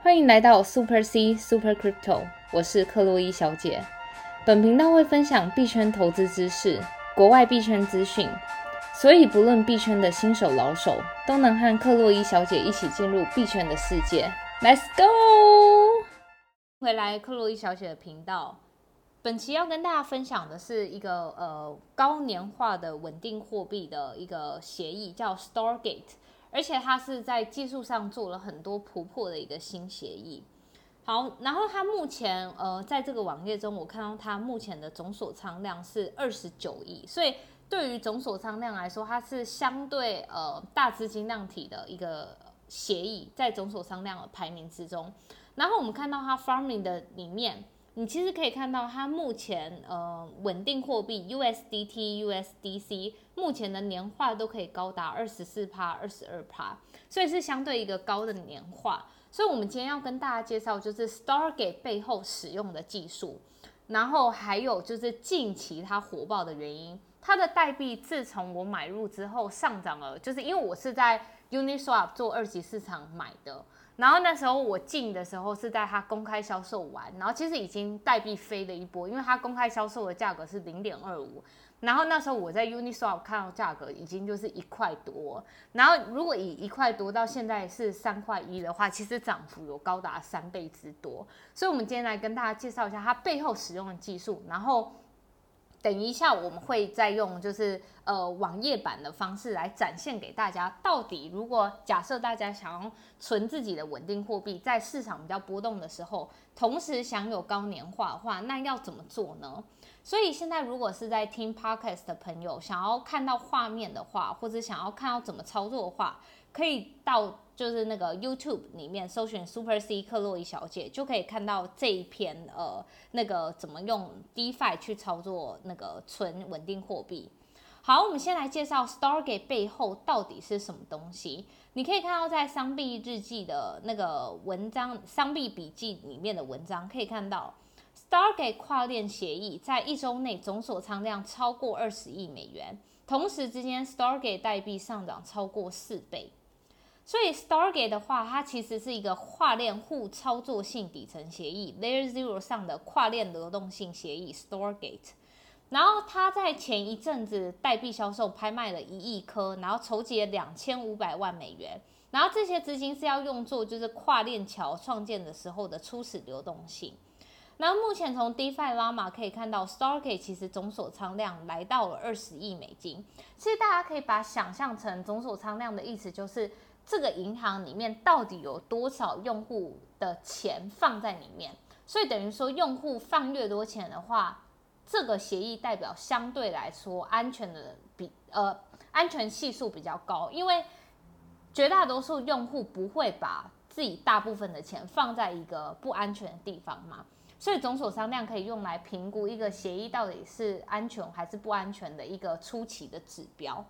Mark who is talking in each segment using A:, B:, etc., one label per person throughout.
A: 欢迎来到 Super C Super Crypto，我是克洛伊小姐。本频道会分享币圈投资知识、国外币圈资讯，所以不论币圈的新手老手，都能和克洛伊小姐一起进入币圈的世界。Let's go！回来克洛伊小姐的频道，本期要跟大家分享的是一个呃高年化的稳定货币的一个协议，叫 Stargate。而且它是在技术上做了很多突破的一个新协议。好，然后它目前呃在这个网页中，我看到它目前的总锁仓量是二十九亿，所以对于总锁仓量来说，它是相对呃大资金量体的一个协议，在总锁仓量的排名之中。然后我们看到它 farming 的里面。你其实可以看到，它目前呃稳定货币 USDT、USDC 目前的年化都可以高达二十四趴、二十二趴，所以是相对一个高的年化。所以，我们今天要跟大家介绍就是 Stargate 背后使用的技术，然后还有就是近期它火爆的原因。它的代币自从我买入之后上涨了，就是因为我是在 Uniswap 做二级市场买的。然后那时候我进的时候是在它公开销售完，然后其实已经代币飞了一波，因为它公开销售的价格是零点二五，然后那时候我在 Uniswap 看到价格已经就是一块多，然后如果以一块多到现在是三块一的话，其实涨幅有高达三倍之多，所以我们今天来跟大家介绍一下它背后使用的技术，然后。等一下，我们会再用就是呃网页版的方式来展现给大家，到底如果假设大家想要存自己的稳定货币，在市场比较波动的时候，同时享有高年化的话，那要怎么做呢？所以现在如果是在听 podcast 的朋友，想要看到画面的话，或者想要看到怎么操作的话，可以到。就是那个 YouTube 里面搜寻 Super C 克洛伊小姐，就可以看到这一篇呃那个怎么用 DeFi 去操作那个纯稳定货币。好，我们先来介绍 Stargate 背后到底是什么东西。你可以看到在商币日记的那个文章，商币笔记里面的文章可以看到，Stargate 跨链协议在一周内总锁仓量超过二十亿美元，同时之间 Stargate 代币上涨超过四倍。所以 Stargate 的话，它其实是一个跨链互操作性底层协议，Layer Zero 上的跨链流动性协议 Stargate。然后它在前一阵子代币销售拍卖了一亿颗，然后筹集了两千五百万美元。然后这些资金是要用作就是跨链桥创建的时候的初始流动性。那目前从 DeFi Llama 可以看到，Stargate 其实总锁仓量来到了二十亿美金。其实大家可以把想象成总锁仓量的意思就是。这个银行里面到底有多少用户的钱放在里面？所以等于说，用户放越多钱的话，这个协议代表相对来说安全的比呃安全系数比较高，因为绝大多数用户不会把自己大部分的钱放在一个不安全的地方嘛。所以总锁仓量可以用来评估一个协议到底是安全还是不安全的一个初期的指标。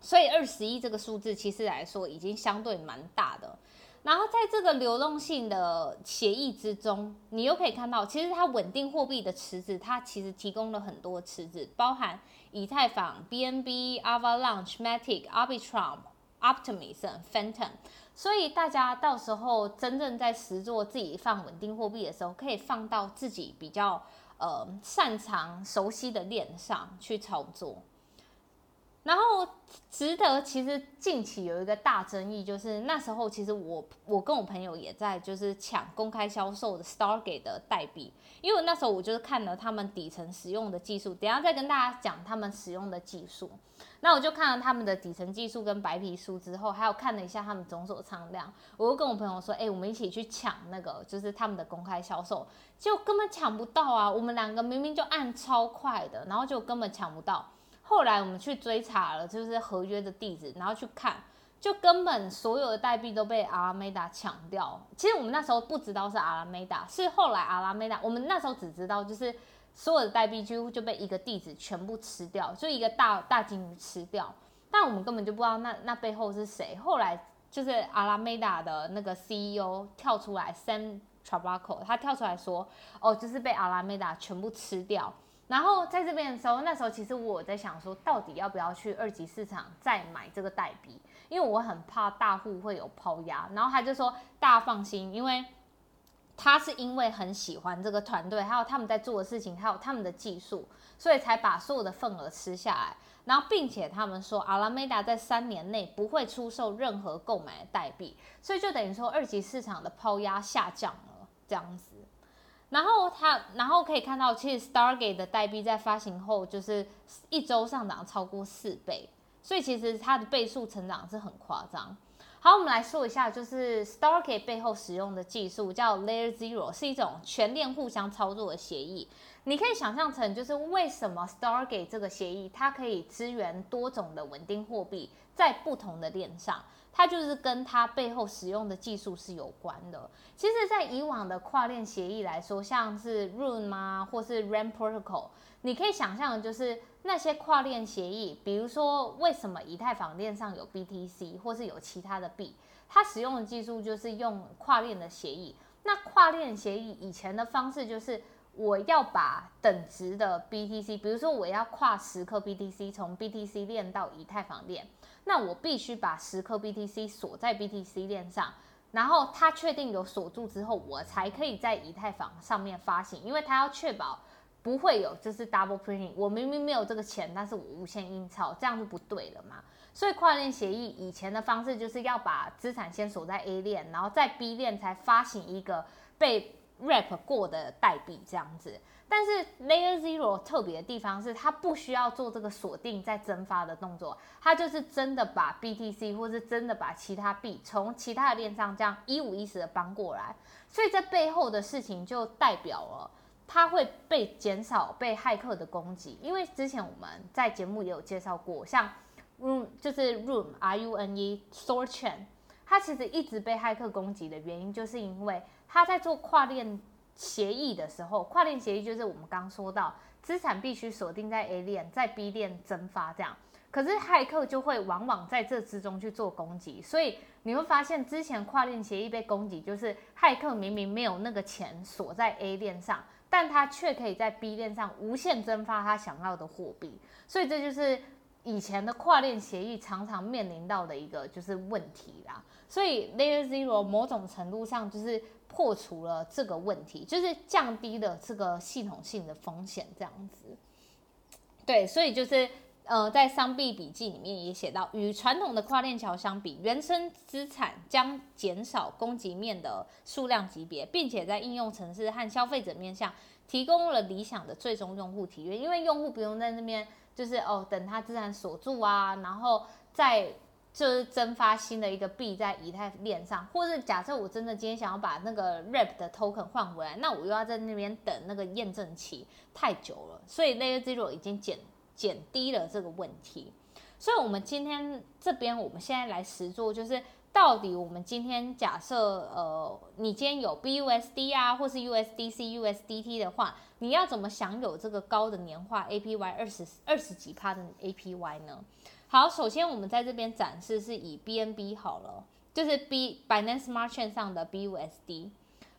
A: 所以二十一这个数字其实来说已经相对蛮大的。然后在这个流动性的协议之中，你又可以看到，其实它稳定货币的池子，它其实提供了很多池子，包含以太坊、BNB、Avalanche、Matic、Arbitrum、Optimism、Phantom。所以大家到时候真正在实做自己放稳定货币的时候，可以放到自己比较呃擅长、熟悉的链上去操作。然后值得，其实近期有一个大争议，就是那时候其实我我跟我朋友也在就是抢公开销售的 Stargate 的代币，因为那时候我就是看了他们底层使用的技术，等下再跟大家讲他们使用的技术。那我就看了他们的底层技术跟白皮书之后，还有看了一下他们总锁仓量，我就跟我朋友说，哎，我们一起去抢那个就是他们的公开销售，就根本抢不到啊！我们两个明明就按超快的，然后就根本抢不到。后来我们去追查了，就是合约的地址，然后去看，就根本所有的代币都被阿拉梅达抢掉。其实我们那时候不知道是阿拉梅达，是后来阿拉梅达，我们那时候只知道就是所有的代币几乎就被一个地址全部吃掉，就一个大大金鱼吃掉。但我们根本就不知道那那背后是谁。后来就是阿拉梅达的那个 CEO 跳出来，Sam Trabaco，他跳出来说，哦，就是被阿拉梅达全部吃掉。然后在这边的时候，那时候其实我在想说，到底要不要去二级市场再买这个代币？因为我很怕大户会有抛压。然后他就说大家放心，因为他是因为很喜欢这个团队，还有他们在做的事情，还有他们的技术，所以才把所有的份额吃下来。然后并且他们说阿拉梅达在三年内不会出售任何购买的代币，所以就等于说二级市场的抛压下降了这样子。然后它，然后可以看到，其实 Stargate 的代币在发行后，就是一周上涨超过四倍，所以其实它的倍数成长是很夸张。好，我们来说一下，就是 Stargate 背后使用的技术叫 Layer Zero，是一种全链互相操作的协议。你可以想象成，就是为什么 Stargate 这个协议，它可以支援多种的稳定货币在不同的链上。它就是跟它背后使用的技术是有关的。其实，在以往的跨链协议来说，像是 Rune 啊，或是 RAM Protocol，你可以想象的就是那些跨链协议，比如说为什么以太坊链上有 BTC，或是有其他的币，它使用的技术就是用跨链的协议。那跨链协议以前的方式就是。我要把等值的 BTC，比如说我要跨十颗 BTC 从 BTC 链到以太坊链，那我必须把十颗 BTC 锁在 BTC 链上，然后它确定有锁住之后，我才可以在以太坊上面发行，因为它要确保不会有就是 double printing。我明明没有这个钱，但是我无限印钞，这样就不对了嘛。所以跨链协议以前的方式就是要把资产先锁在 A 链，然后在 B 链才发行一个被。Rap 过的代币这样子，但是 Layer Zero 特别的地方是，它不需要做这个锁定再蒸发的动作，它就是真的把 BTC 或是真的把其他币从其他的链上这样一五一十的搬过来，所以这背后的事情就代表了它会被减少被骇客的攻击，因为之前我们在节目也有介绍过，像 Room 就是 Room R U N E Store Chain，它其实一直被骇客攻击的原因，就是因为他在做跨链协议的时候，跨链协议就是我们刚说到，资产必须锁定在 A 链，在 B 链蒸发这样。可是骇客就会往往在这之中去做攻击，所以你会发现之前跨链协议被攻击，就是骇客明明没有那个钱锁在 A 链上，但他却可以在 B 链上无限蒸发他想要的货币，所以这就是以前的跨链协议常常面临到的一个就是问题啦。所以 Layer Zero 某种程度上就是。破除了这个问题，就是降低了这个系统性的风险，这样子。对，所以就是呃，在商币笔记里面也写到，与传统的跨链桥相比，原生资产将减少供给面的数量级别，并且在应用城市和消费者面向提供了理想的最终用户体验，因为用户不用在那边就是哦等他资产锁住啊，然后再。就是增发新的一个币在以太链上，或者假设我真的今天想要把那个 RAP 的 token 换回来，那我又要在那边等那个验证期太久了，所以 Layer Zero 已经减减低了这个问题。所以，我们今天这边我们现在来实做，就是到底我们今天假设呃，你今天有 BUSD 啊，或是 USDC、USDT 的话，你要怎么享有这个高的年化 APY 二十二十几趴的 APY 呢？好，首先我们在这边展示是以 BNB 好了，就是 B Binance Smart Chain 上的 BUSD。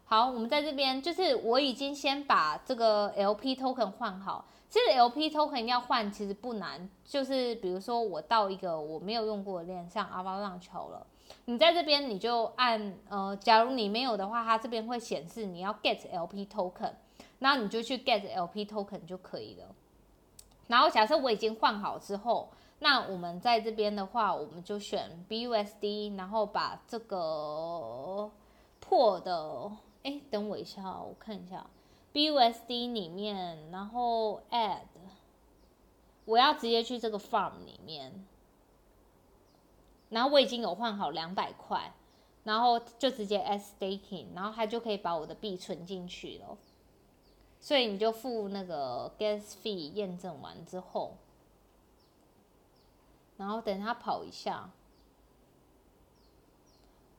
A: 好，我们在这边就是我已经先把这个 LP token 换好。其实 LP token 要换其实不难，就是比如说我到一个我没有用过的链，像 Avalanche 好了，你在这边你就按呃，假如你没有的话，它这边会显示你要 get LP token，然后你就去 get LP token 就可以了。然后假设我已经换好之后。那我们在这边的话，我们就选 BUSD，然后把这个破的，哎，等我一下，我看一下 BUSD 里面，然后 Add，我要直接去这个 Farm 里面，然后我已经有换好两百块，然后就直接 S Staking，然后它就可以把我的币存进去了，所以你就付那个 Gas Fee 验证完之后。然后等它跑一下，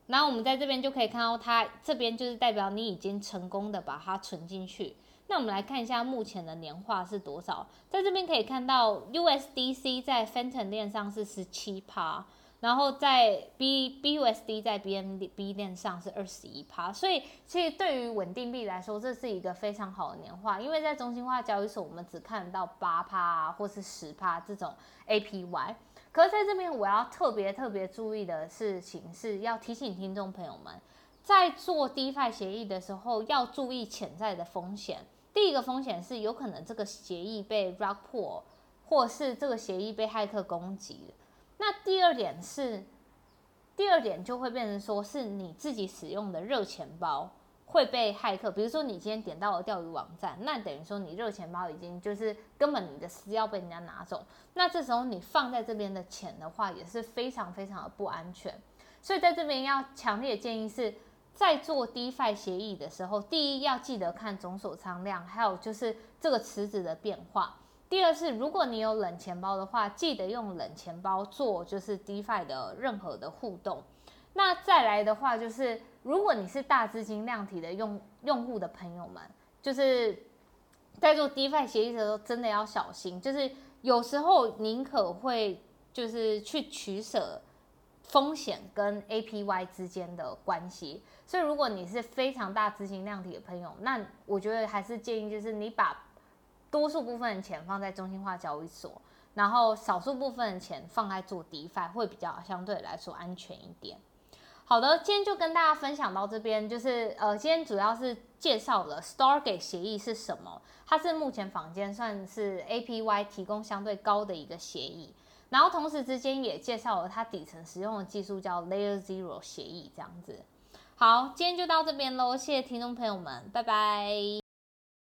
A: 然后我们在这边就可以看到，它这边就是代表你已经成功的把它存进去。那我们来看一下目前的年化是多少，在这边可以看到 USDC 在 Phantom 链上是十七趴，然后在 B BUSD 在 BNB 链上是二十一趴，所以其实对于稳定币来说，这是一个非常好的年化，因为在中心化交易所我们只看到八趴啊或是十趴这种 APY。可是在这边我要特别特别注意的事情是要提醒听众朋友们，在做 DeFi 协议的时候要注意潜在的风险。第一个风险是有可能这个协议被 rug 破或是这个协议被骇客攻击。那第二点是，第二点就会变成说是你自己使用的热钱包。会被骇客，比如说你今天点到了钓鱼网站，那等于说你热钱包已经就是根本你的私钥被人家拿走，那这时候你放在这边的钱的话也是非常非常的不安全，所以在这边要强烈建议是在做 DeFi 协议的时候，第一要记得看总锁仓量，还有就是这个池子的变化。第二是如果你有冷钱包的话，记得用冷钱包做就是 DeFi 的任何的互动。那再来的话就是。如果你是大资金量体的用用户的朋友们，就是在做 DeFi 协议的时候，真的要小心。就是有时候宁可会就是去取舍风险跟 APY 之间的关系。所以如果你是非常大资金量体的朋友，那我觉得还是建议就是你把多数部分的钱放在中心化交易所，然后少数部分的钱放在做 DeFi，会比较相对来说安全一点。好的，今天就跟大家分享到这边，就是呃，今天主要是介绍了 Stargate 协议是什么，它是目前坊间算是 APY 提供相对高的一个协议，然后同时之间也介绍了它底层使用的技术叫 Layer Zero 协议，这样子。好，今天就到这边喽，谢谢听众朋友们，拜拜。